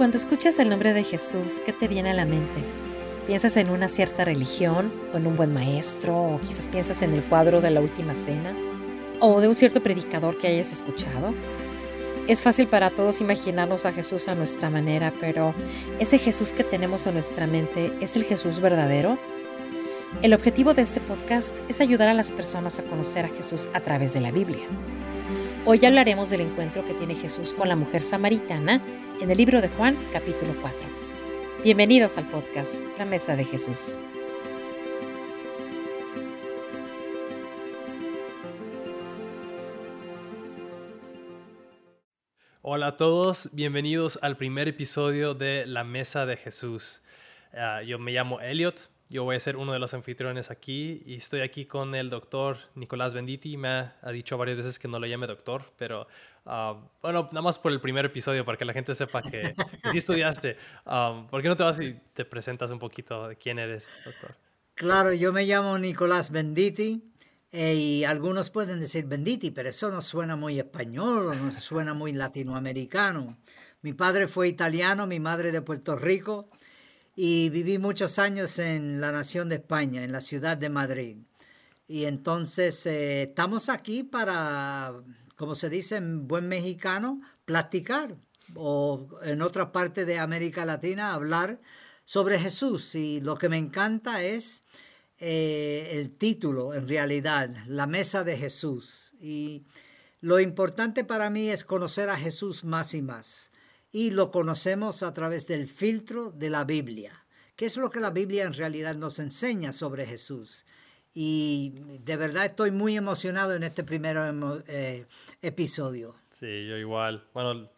Cuando escuchas el nombre de Jesús, ¿qué te viene a la mente? ¿Piensas en una cierta religión o en un buen maestro o quizás piensas en el cuadro de la última cena o de un cierto predicador que hayas escuchado? Es fácil para todos imaginarnos a Jesús a nuestra manera, pero ¿ese Jesús que tenemos en nuestra mente es el Jesús verdadero? El objetivo de este podcast es ayudar a las personas a conocer a Jesús a través de la Biblia. Hoy hablaremos del encuentro que tiene Jesús con la mujer samaritana en el libro de Juan capítulo 4. Bienvenidos al podcast La Mesa de Jesús. Hola a todos, bienvenidos al primer episodio de La Mesa de Jesús. Ah, yo me llamo Elliot, yo voy a ser uno de los anfitriones aquí y estoy aquí con el doctor Nicolás Benditi. Me ha, dicho varias veces que no lo llame doctor, pero ah, bueno, nada más por el primer episodio, para que la gente sepa que, sí estudiaste. Um, ¿Por qué no te vas y te presentas un poquito de quién eres, doctor? Claro, yo me llamo Nicolás Benditi eh, y algunos pueden decir Benditi, pero eso no suena muy español no suena muy latinoamericano. Mi padre fue italiano, mi madre de Puerto Rico y viví muchos años en la nación de España, en la ciudad de Madrid. Y entonces eh, estamos aquí para, como se dice en buen mexicano, platicar o en otra parte de América Latina hablar sobre Jesús. Y lo que me encanta es eh, el título, en realidad, la mesa de Jesús. Y lo importante para mí es conocer a Jesús más y más y lo conocemos a través del filtro de la Biblia. ¿Qué es lo que la Biblia en realidad nos enseña sobre Jesús? Y de verdad estoy muy emocionado en este primer eh, episodio. Sí, yo igual. Bueno,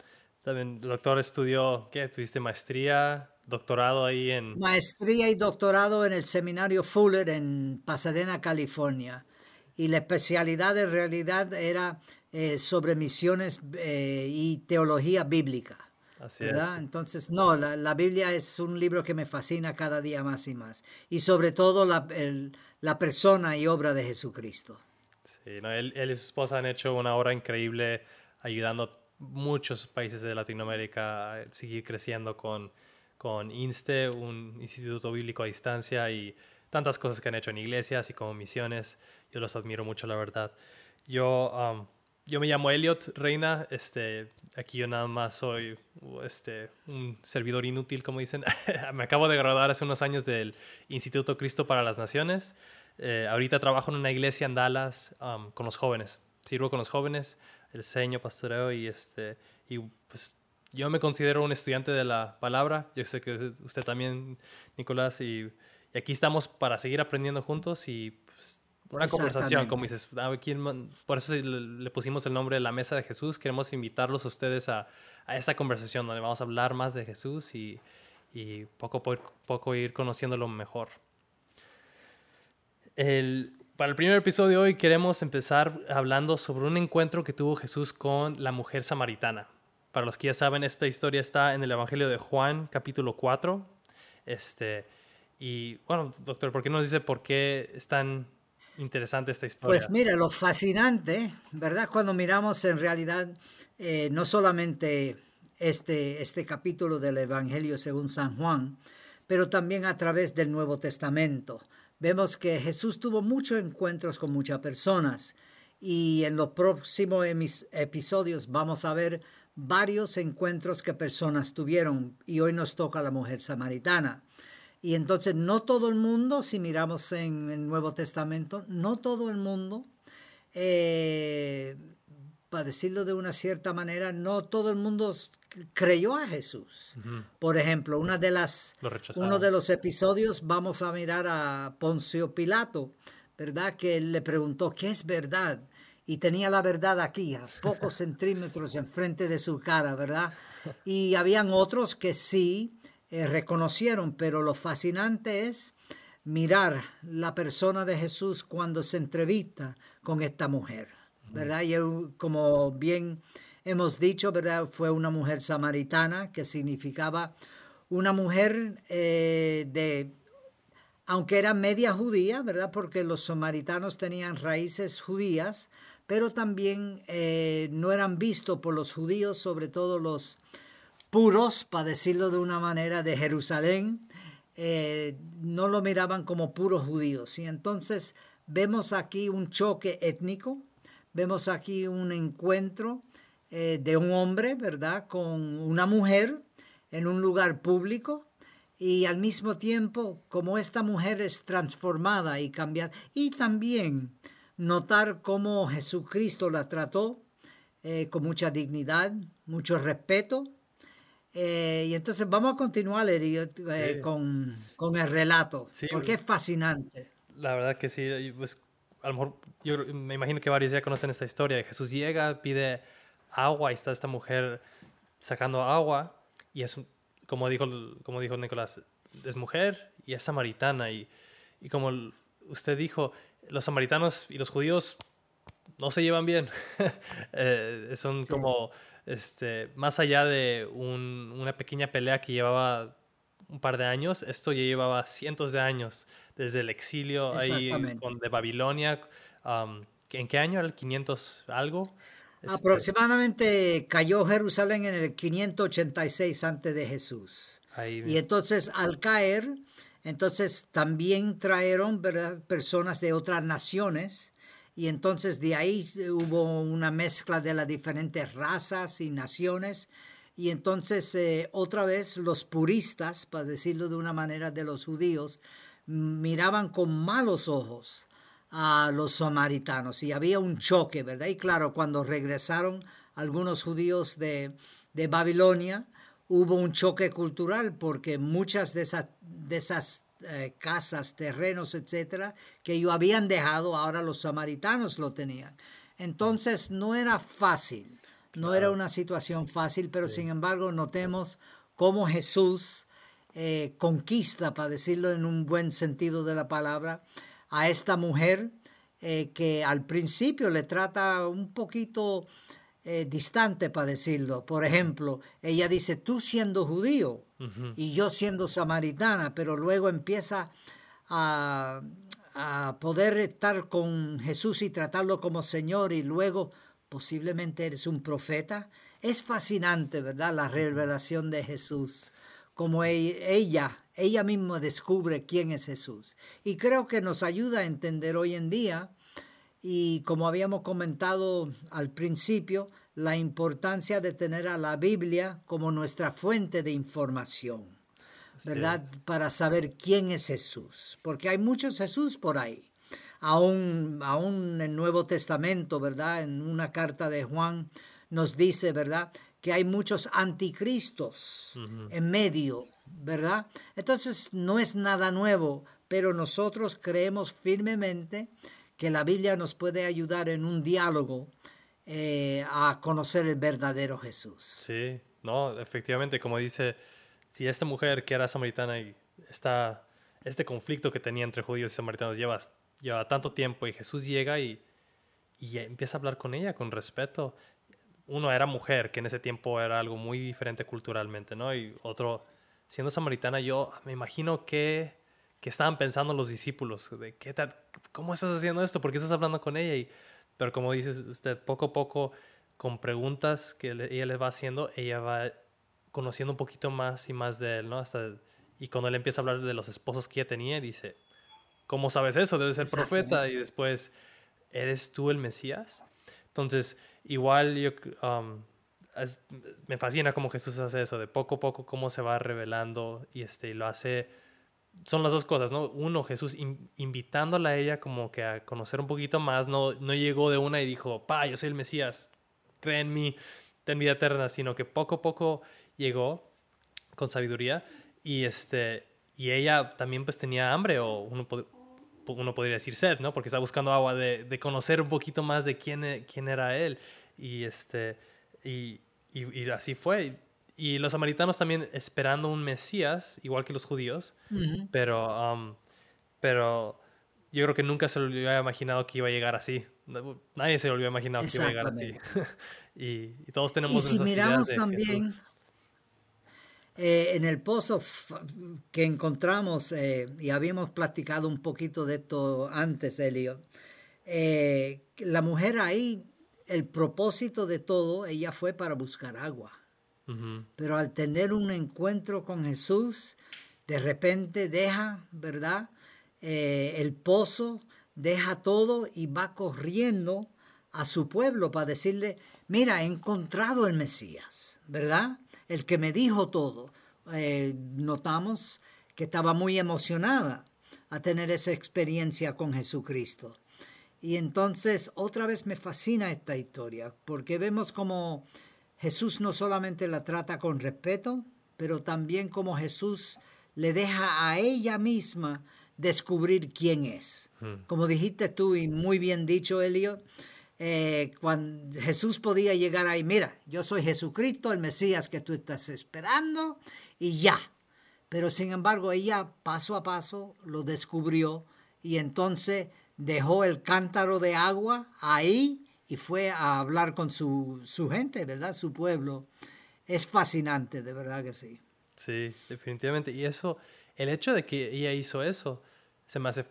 también el doctor estudió, ¿qué? ¿Tuviste maestría, doctorado ahí en...? Maestría y doctorado en el seminario Fuller en Pasadena, California. Y la especialidad en realidad era eh, sobre misiones eh, y teología bíblica. Entonces, no, la, Biblia es un libro que me fascina cada día más y más. Y sobre todo la, la persona y obra de Jesucristo. Sí, no, él, él, y su esposa han hecho una obra increíble ayudando a muchos países de Latinoamérica a seguir creciendo con, con INSTE, un instituto bíblico a distancia y tantas cosas que han hecho en iglesias y como misiones. Yo los admiro mucho, la verdad. Yo um, yo me llamo Elliot Reina, este, aquí yo nada más soy este, un servidor inútil, como dicen. me acabo de graduar hace unos años del Instituto Cristo para las Naciones. Eh, ahorita trabajo en una iglesia en Dallas um, con los jóvenes. Sirvo con los jóvenes, el seño pastoreo y, este, y pues yo me considero un estudiante de la palabra. Yo sé que usted también, Nicolás, y, y aquí estamos para seguir aprendiendo juntos y una conversación, como dices, por eso le, pusimos el nombre de la mesa de Jesús. Queremos invitarlos a ustedes a, a esa conversación donde vamos a hablar más de Jesús y, y poco a poco ir conociéndolo mejor. El, para el primer episodio de hoy queremos empezar hablando sobre un encuentro que tuvo Jesús con la mujer samaritana. Para los que ya saben, esta historia está en el Evangelio de Juan, capítulo 4. Este, y bueno, doctor, ¿por qué nos dice por qué están interesante esta historia. Pues mira, lo fascinante, ¿verdad? Cuando miramos en realidad eh, no solamente este, este capítulo del Evangelio según San Juan, pero también a través del Nuevo Testamento. Vemos que Jesús tuvo muchos encuentros con muchas personas y en los próximos episodios vamos a ver varios encuentros que personas tuvieron y hoy nos toca la mujer samaritana. Y entonces no todo el mundo, si miramos en el Nuevo Testamento, no todo el mundo, eh, para decirlo de una cierta manera, no todo el mundo creyó a Jesús. Por ejemplo, una de las, uno de los episodios vamos a mirar a Poncio Pilato, ¿verdad? Que él le preguntó, ¿qué es verdad? Y tenía la verdad aquí, a pocos centímetros enfrente de su cara, ¿verdad? Y habían otros que sí eh, reconocieron, pero lo fascinante es mirar la persona de Jesús cuando se entrevista con esta mujer, ¿verdad? Y como bien hemos dicho, ¿verdad? Fue una mujer samaritana que significaba una mujer eh, de, aunque era media judía, ¿verdad? Porque los samaritanos tenían raíces judías, pero también eh, no eran vistos por los judíos, sobre todo los puros, para decirlo de una manera, de Jerusalén, eh, no lo miraban como puros judíos. Y entonces vemos aquí un choque étnico, vemos aquí un encuentro eh, de un hombre, ¿verdad?, con una mujer en un lugar público y al mismo tiempo como esta mujer es transformada y cambiada. Y también notar cómo Jesucristo la trató eh, con mucha dignidad, mucho respeto. Eh, y entonces vamos a continuar eh, con, con, el relato, porque es fascinante. La verdad que sí, pues a lo mejor yo me imagino que varios ya conocen esta historia. Jesús llega, pide agua y está esta mujer sacando agua y es como dijo, como dijo Nicolás, es mujer y es samaritana. Y, y como usted dijo, los samaritanos y los judíos no se llevan bien. Eh, son como, este, más allá de una pequeña pelea que llevaba un par de años, esto ya llevaba cientos de años, desde el exilio ahí de Babilonia. ¿En qué año el 500 algo? Este, Aproximadamente cayó Jerusalén en el 586 antes de Jesús. y entonces al caer, entonces también trajeron personas de otras naciones y entonces de ahí hubo una mezcla de las diferentes razas y naciones y entonces eh, otra vez los puristas, para decirlo de una manera de los judíos, miraban con malos ojos a los samaritanos y había un choque, ¿verdad? Y claro, cuando regresaron algunos judíos de, Babilonia, hubo un choque cultural porque muchas de, esas, de esas eh, casas, terrenos, etcétera, que ellos habían dejado, ahora los samaritanos lo tenían. Entonces no era fácil, no era una situación fácil, pero sin embargo notemos cómo Jesús eh, conquista, para decirlo en un buen sentido de la palabra, a esta mujer eh, que al principio le trata un poquito eh, distante, para decirlo. Por ejemplo, ella dice, tú siendo judío y yo siendo samaritana, pero luego empieza a, a poder estar con Jesús y tratarlo como Señor y luego posiblemente eres un profeta. Es fascinante, ¿verdad? La revelación de Jesús, como e-, ella ella misma descubre quién es Jesús. Y creo que nos ayuda a entender hoy en día, y como habíamos comentado al principio, la importancia de tener a la Biblia como nuestra fuente de información, ¿verdad? Para saber quién es Jesús, porque hay muchos Jesús por ahí. Aún, aún en el Nuevo Testamento, ¿verdad? En una carta de Juan nos dice, ¿verdad? Que hay muchos anticristos en medio ¿verdad? Entonces no es nada nuevo, pero nosotros creemos firmemente que la Biblia nos puede ayudar en un diálogo eh, a conocer el verdadero Jesús. Sí, no, efectivamente, como dice, si esta mujer que era samaritana y está, este conflicto que tenía entre judíos y samaritanos lleva, lleva tanto tiempo y Jesús llega y, y empieza a hablar con ella con respeto. Uno era mujer, que en ese tiempo era algo muy diferente culturalmente, ¿no? Y otro siendo samaritana, yo me imagino que, que estaban pensando los discípulos, de ¿qué tal? ¿cómo estás haciendo esto? ¿Por qué estás hablando con ella? Y, pero como dices usted, poco a poco, con preguntas que ella le va haciendo, ella va conociendo un poquito más y más de él, ¿no? Hasta, y cuando él empieza a hablar de los esposos que ella tenía, dice, ¿cómo sabes eso? Debes ser profeta. Y después, ¿eres tú el Mesías? Entonces, igual yo... Um, me fascina cómo Jesús hace eso, de poco a poco cómo se va revelando y este, lo hace, son las dos cosas, ¿no? Uno, Jesús invitándola a ella como que a conocer un poquito más, no, no llegó de una y dijo, pa, yo soy el Mesías, cree en mí, ten vida eterna, sino que poco a poco llegó con sabiduría y, este, y ella también pues tenía hambre o uno, uno podría decir sed, ¿no? Porque estaba buscando agua, de, de conocer un poquito más de quién, quién era él y este y, y, así fue. Y los samaritanos también esperando un Mesías, igual que los judíos, pero, um, pero yo creo que nunca se lo había imaginado que iba a llegar así. Nadie se lo había imaginado que iba a llegar así. y, todos tenemos... Y si miramos también eh, en el pozo que encontramos, eh, y habíamos platicado un poquito de esto antes, Elio, eh, la mujer ahí el propósito de todo, ella fue para buscar agua. Pero al tener un encuentro con Jesús, de repente deja, ¿verdad? Eh, el pozo, deja todo y va corriendo a su pueblo para decirle, mira, he encontrado el Mesías, ¿verdad? El que me dijo todo. Eh, notamos que estaba muy emocionada a tener esa experiencia con Jesucristo. Y entonces otra vez me fascina esta historia, porque vemos como Jesús no solamente la trata con respeto, pero también como Jesús le deja a ella misma descubrir quién es. Hmm. Como dijiste tú y muy bien dicho, Elio, eh, cuando Jesús podía llegar ahí, mira, yo soy Jesucristo, el Mesías que tú estás esperando, y ya. Pero sin embargo, ella paso a paso lo descubrió y entonces dejó el cántaro de agua ahí y fue a hablar con su, gente, ¿verdad? Su pueblo. Es fascinante, de verdad que sí. Sí, definitivamente. Y eso, el hecho de que ella hizo eso, se me hace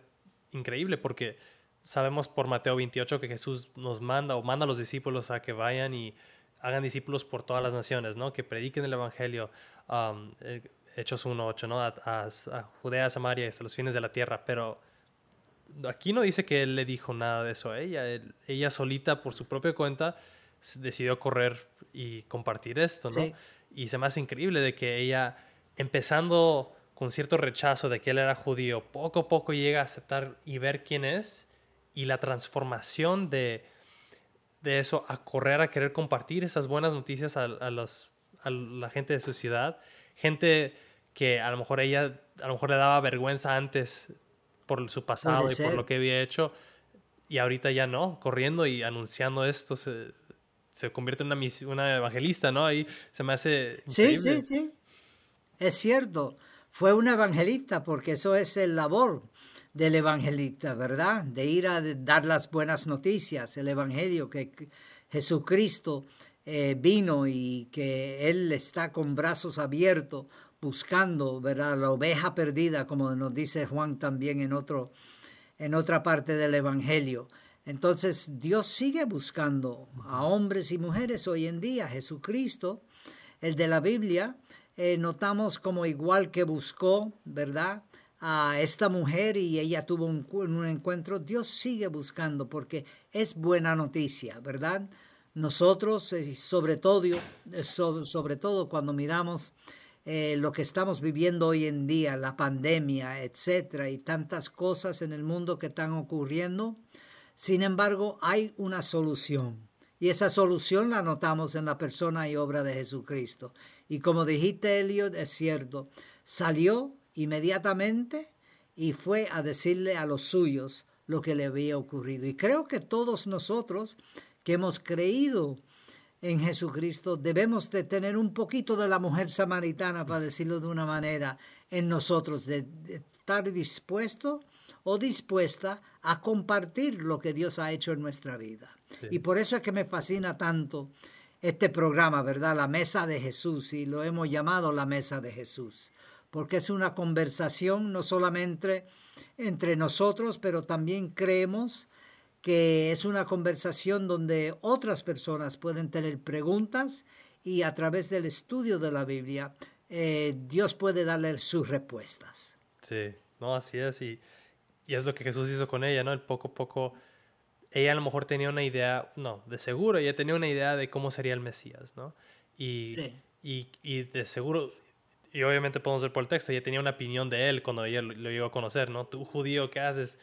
increíble porque sabemos por Mateo 28 que Jesús nos manda o manda a los discípulos a que vayan y hagan discípulos por todas las naciones, ¿no? Que prediquen el Evangelio. Um, eh, Hechos 1.8, ¿no? A, a, a, Judea, Samaria, hasta los fines de la tierra. Pero aquí no dice que él le dijo nada de eso a ella. ella solita, por su propia cuenta, decidió correr y compartir esto, ¿no? Y se me hace increíble de que ella, empezando con cierto rechazo de que él era judío, poco a poco llega a aceptar y ver quién es y la transformación de, de eso a correr a querer compartir esas buenas noticias a, los, a la gente de su ciudad. Gente que a lo mejor ella, a lo mejor le daba vergüenza antes por su pasado y por lo que había hecho. Y ahorita ya no, corriendo y anunciando esto, se, se convierte en una, una evangelista, ¿no? Ahí se me hace... Sí, sí, sí. Es cierto. Fue una evangelista porque eso es el labor del evangelista, ¿verdad? De ir a dar las buenas noticias, el evangelio que Jesucristo eh, vino y que Él está con brazos abiertos buscando, ¿verdad? La oveja perdida, como nos dice Juan también en, otro, en otra parte del Evangelio. Entonces Dios sigue buscando a hombres y mujeres hoy en día. Jesucristo, el de la Biblia, eh, notamos como igual que buscó, ¿verdad? A esta mujer y ella tuvo un, encuentro, Dios sigue buscando porque es buena noticia, ¿verdad? Nosotros, eh, sobre todo, eh, sobre todo cuando miramos eh, lo que estamos viviendo hoy en día, la pandemia, etcétera, y tantas cosas en el mundo que están ocurriendo. Sin embargo, hay una solución. Y esa solución la notamos en la persona y obra de Jesucristo. Y como dijiste, Eliot, es cierto, salió inmediatamente y fue a decirle a los suyos lo que le había ocurrido. Y creo que todos nosotros que hemos creído en Jesucristo, debemos de tener un poquito de la mujer samaritana, para decirlo de una manera, en nosotros, de, estar dispuesto o dispuesta a compartir lo que Dios ha hecho en nuestra vida. Y por eso es que me fascina tanto este programa, ¿verdad? La mesa de Jesús, y lo hemos llamado la mesa de Jesús, porque es una conversación no solamente entre nosotros, pero también creemos que es una conversación donde otras personas pueden tener preguntas y a través del estudio de la Biblia eh, Dios puede darle sus respuestas. Sí, no, así es. Y, y, es lo que Jesús hizo con ella, ¿no? El poco a poco, ella a lo mejor tenía una idea, no, de seguro, ella tenía una idea de cómo sería el Mesías, ¿no? Y, y, y de seguro, y obviamente podemos ver por el texto, ella tenía una opinión de él cuando ella lo, lo llegó a conocer, ¿no? Tú judío, ¿qué haces?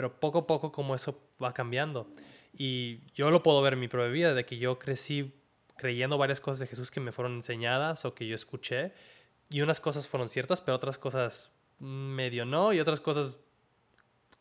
Pero poco a poco como eso va cambiando. Y yo lo puedo ver en mi propia vida, de que yo crecí creyendo varias cosas de Jesús que me fueron enseñadas o que yo escuché, y unas cosas fueron ciertas, pero otras cosas medio no, y otras cosas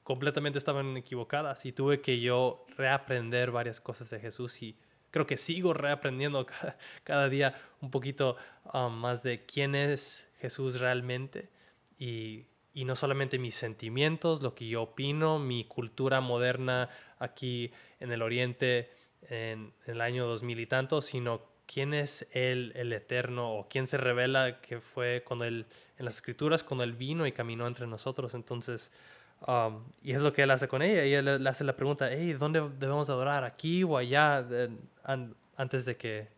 completamente estaban equivocadas, y tuve que yo reaprender varias cosas de Jesús y creo que sigo reaprendiendo cada, día un poquito um, más de quién es Jesús realmente y y no solamente mis sentimientos, lo que yo opino, mi cultura moderna aquí en el Oriente en, el año 2000 y tanto, sino quién es Él, el Eterno, o quién se revela que fue cuando Él, en las Escrituras, cuando Él vino y caminó entre nosotros. Entonces, um, y es lo que Él hace con ella. Ella le, hace la pregunta, hey, ¿dónde debemos adorar? ¿Aquí o allá? antes de que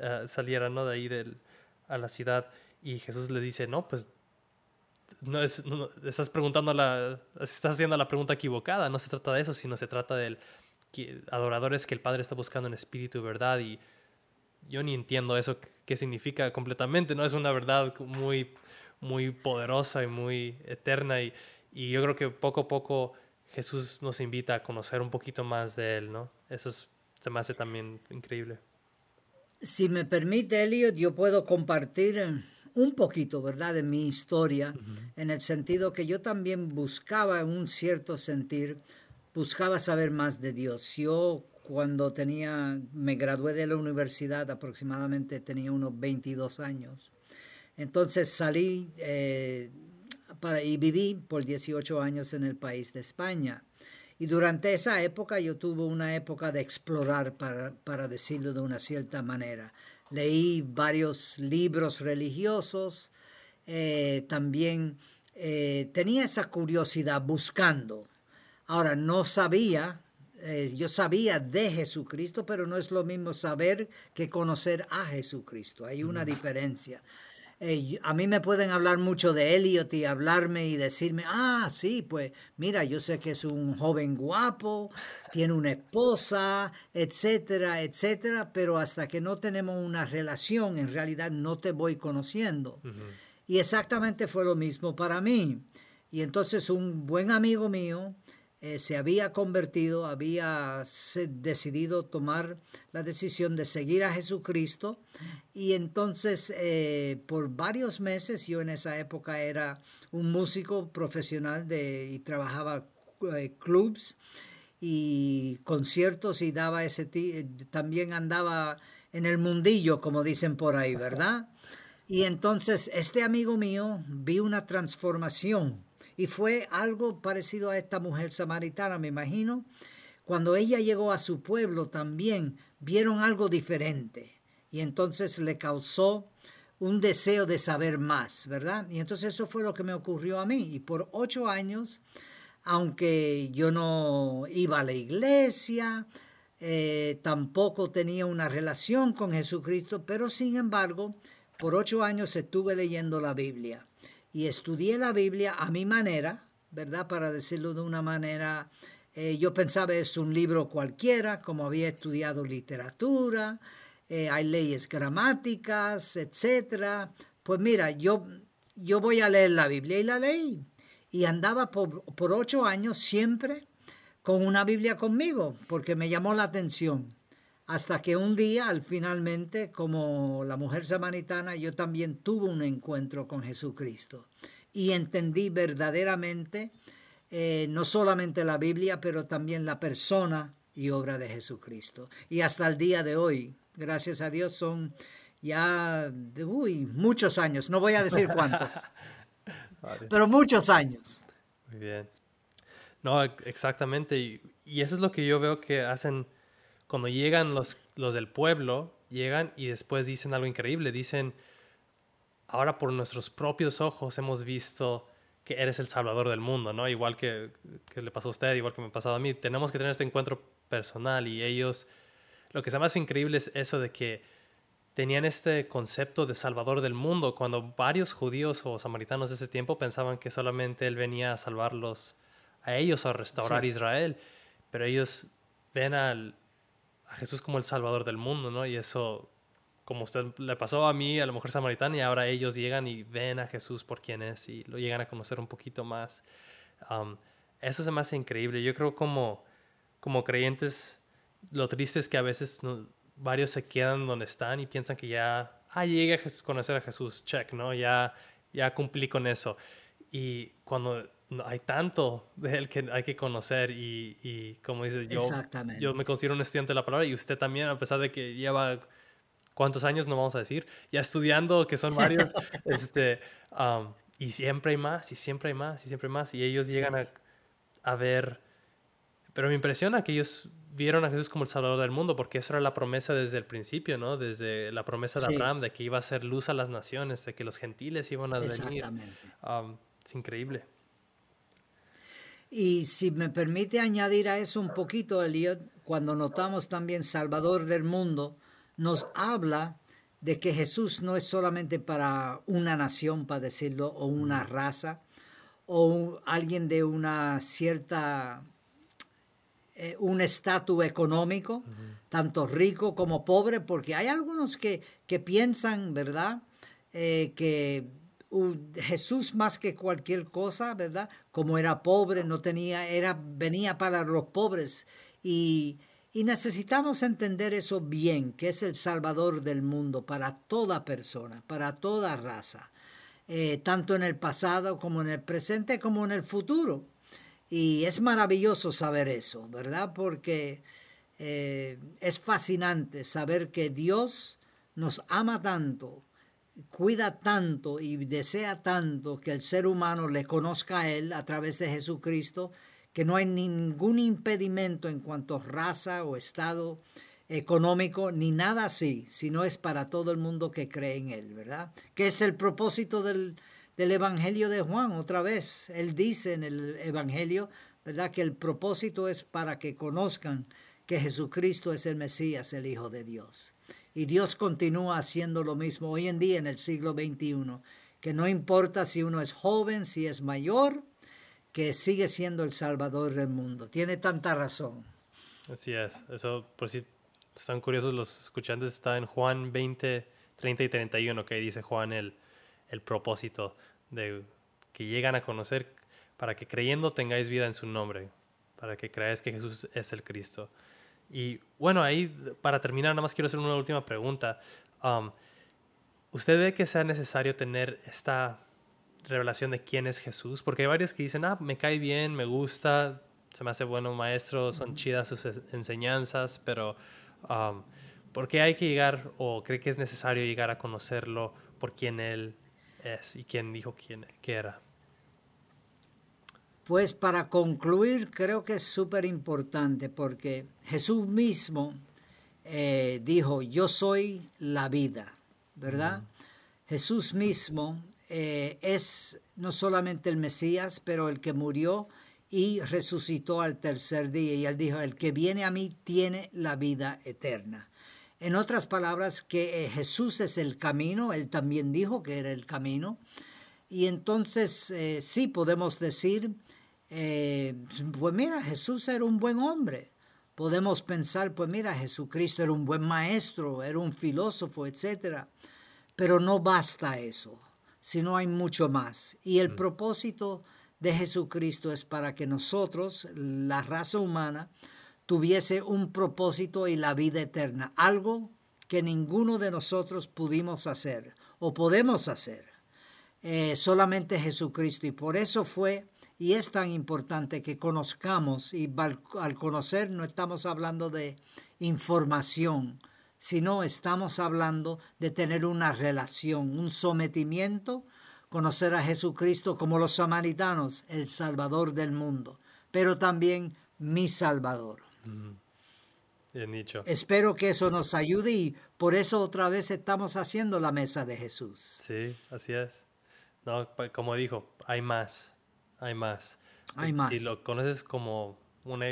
uh, saliera ¿no? de ahí del, a la ciudad y Jesús le dice, no, pues no es, estás preguntando la, estás haciendo la pregunta equivocada, no se trata de eso, sino se trata de adoradores que el Padre está buscando en espíritu y verdad y yo ni entiendo eso qué significa completamente, no es una verdad muy muy poderosa y muy eterna y, y yo creo que poco a poco Jesús nos invita a conocer un poquito más de él, ¿no? Eso se me hace también increíble. Si me permite, Elliot, yo puedo compartir un poquito, ¿verdad?, de mi historia, en el sentido que yo también buscaba en un cierto sentir, buscaba saber más de Dios. Yo cuando tenía, me gradué de la universidad, aproximadamente tenía unos 22 años. Entonces salí eh, para, y viví por 18 años en el país de España. Y durante esa época yo tuve una época de explorar, para, para decirlo de una cierta manera. Leí varios libros religiosos, eh, también eh, tenía esa curiosidad buscando. Ahora, no sabía, eh, yo sabía de Jesucristo, pero no es lo mismo saber que conocer a Jesucristo. Hay una diferencia. Eh, a mí me pueden hablar mucho de Elliot y hablarme y decirme, ah, sí, pues mira, yo sé que es un joven guapo, tiene una esposa, etcétera, etcétera, pero hasta que no tenemos una relación, en realidad no te voy conociendo. Y exactamente fue lo mismo para mí. Y entonces un buen amigo mío, eh, se había convertido, había decidido tomar la decisión de seguir a Jesucristo y entonces eh, por varios meses yo en esa época era un músico profesional de, y trabajaba eh, clubs y conciertos y daba ese también andaba en el mundillo como dicen por ahí, ¿verdad? Y entonces este amigo mío vi una transformación y fue algo parecido a esta mujer samaritana, me imagino. Cuando ella llegó a su pueblo también vieron algo diferente y entonces le causó un deseo de saber más, ¿verdad? Y entonces eso fue lo que me ocurrió a mí. Y por ocho años, aunque yo no iba a la iglesia, eh, tampoco tenía una relación con Jesucristo, pero sin embargo, por ocho años estuve leyendo la Biblia y estudié la Biblia a mi manera, ¿verdad? Para decirlo de una manera, eh, yo pensaba es un libro cualquiera, como había estudiado literatura, eh, hay leyes gramáticas, etc. Pues mira, yo, yo voy a leer la Biblia y la leí. Y andaba por, por ocho años siempre con una Biblia conmigo, porque me llamó la atención. Hasta que un día, al finalmente, como la mujer samaritana, yo también tuve un encuentro con Jesucristo y entendí verdaderamente eh, no solamente la Biblia, pero también la persona y obra de Jesucristo. Y hasta el día de hoy, gracias a Dios, son ya uy, muchos años, no voy a decir cuántos, pero muchos años. Muy bien. No, exactamente. y eso es lo que yo veo que hacen cuando llegan los, los del pueblo, llegan y después dicen algo increíble. Dicen, ahora por nuestros propios ojos hemos visto que eres el salvador del mundo, ¿no? Igual que, que, le pasó a usted, igual que me ha pasado a mí. Tenemos que tener este encuentro personal y ellos, lo que es más increíble es eso de que tenían este concepto de salvador del mundo, cuando varios judíos o samaritanos de ese tiempo pensaban que solamente él venía a salvarlos a ellos o a restaurar Israel, pero ellos ven al, Jesús como el Salvador del mundo, ¿no? Y eso, como usted le pasó a mí, a la mujer samaritana, y ahora ellos llegan y ven a Jesús por quien es y lo llegan a conocer un poquito más. eso se me hace increíble. Yo creo como, como creyentes, lo triste es que a veces varios se quedan donde están y piensan que ya, ah, llegué a conocer a Jesús, check, ¿no? Ya, ya cumplí con eso. Y cuando hay tanto de él que hay que conocer y, y como dice yo, yo me considero un estudiante de la palabra y usted también, a pesar de que lleva cuántos años, no vamos a decir, ya estudiando, que son varios, este, um, y siempre hay más, y siempre hay más, y siempre hay más, y ellos llegan a, a, ver, pero me impresiona que ellos vieron a Jesús como el Salvador del mundo, porque eso era la promesa desde el principio, ¿no? Desde la promesa de Abraham, de que iba a ser luz a las naciones, de que los gentiles iban a venir. Um, es increíble. Y si me permite añadir a eso un poquito, Eliot, cuando notamos también Salvador del mundo, nos habla de que Jesús no es solamente para una nación, para decirlo, o una raza, o alguien de una cierta, eh, un estatus económico, tanto rico como pobre, porque hay algunos que, que piensan, ¿verdad? Eh, que Jesús más que cualquier cosa, ¿verdad? Como era pobre, no tenía, era, venía para los pobres y, necesitamos entender eso bien, que es el Salvador del mundo para toda persona, para toda raza. Eh, tanto en el pasado como en el presente como en el futuro. Y es maravilloso saber eso, ¿verdad? Porque eh, es fascinante saber que Dios nos ama tanto, cuida tanto y desea tanto que el ser humano le conozca a Él a través de Jesucristo, que no hay ningún impedimento en cuanto a raza o estado económico, ni nada así, sino es para todo el mundo que cree en Él, ¿verdad? Que es el propósito del, del Evangelio de Juan, otra vez. Él dice en el Evangelio, ¿verdad? Que el propósito es para que conozcan que Jesucristo es el Mesías, el Hijo de Dios. Y Dios continúa haciendo lo mismo hoy en día en el siglo XXI, que no importa si uno es joven, si es mayor, que sigue siendo el Salvador del mundo. Tiene tanta razón. Así es. Eso, por si están curiosos los escuchantes, está en Juan 20, 30 y 31, que dice Juan el, el propósito de que llegan a conocer para que creyendo tengáis vida en su nombre, para que creáis que Jesús es el Cristo. Y bueno, ahí para terminar, nada más quiero hacer una última pregunta. Um, ¿Usted ve que sea necesario tener esta revelación de quién es Jesús? Porque hay varios que dicen, ah, me cae bien, me gusta, se me hace bueno maestro, son chidas sus enseñanzas, pero Um, ¿Por qué hay que llegar o cree que es necesario llegar a conocerlo por quién él es y quién dijo quién que era? Pues para concluir, creo que es súper importante porque Jesús mismo eh, dijo, yo soy la vida, ¿verdad? Jesús mismo eh, es no solamente el Mesías, pero el que murió y resucitó al tercer día. Y él dijo, el que viene a mí tiene la vida eterna. En otras palabras, que eh, Jesús es el camino, él también dijo que era el camino. Y entonces eh, sí podemos decir, eh, pues mira, Jesús era un buen hombre. Podemos pensar, pues mira, Jesucristo era un buen maestro, era un filósofo, etc. Pero no basta eso, sino hay mucho más. Y el mm. propósito de Jesucristo es para que nosotros, la raza humana, tuviese un propósito y la vida eterna, algo que ninguno de nosotros pudimos hacer o podemos hacer. Eh, solamente Jesucristo. Y por eso fue y es tan importante que conozcamos y al conocer no estamos hablando de información, sino estamos hablando de tener una relación, un sometimiento conocer a Jesucristo como los samaritanos, el Salvador del mundo, pero también mi Salvador. Bien dicho. Espero que eso nos ayude y por eso otra vez estamos haciendo la mesa de Jesús. Sí, así es. No, como dijo, hay más, hay más. Hay más. Si lo conoces como una,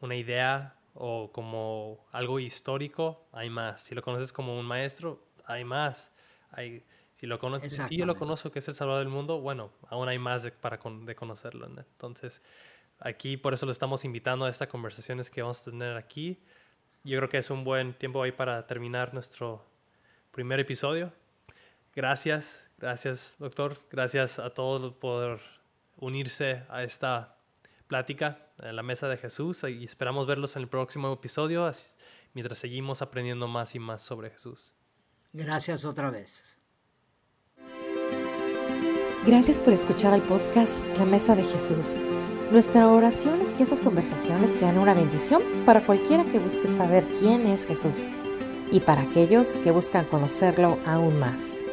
una idea o como algo histórico, hay más. Si lo conoces como un maestro, hay más. Hay, si lo conoces, si yo lo conozco que es el Salvador del mundo, bueno, aún hay más de, para de conocerlo. Entonces, aquí por eso lo estamos invitando a estas conversaciones que vamos a tener aquí. Yo creo que es un buen tiempo ahí para terminar nuestro primer episodio. Gracias, gracias doctor, gracias a todos por unirse a esta plática en la mesa de Jesús y esperamos verlos en el próximo episodio mientras seguimos aprendiendo más y más sobre Jesús. Gracias otra vez. Gracias por escuchar el podcast La Mesa de Jesús. Nuestra oración es que estas conversaciones sean una bendición para cualquiera que busque saber quién es Jesús y para aquellos que buscan conocerlo aún más.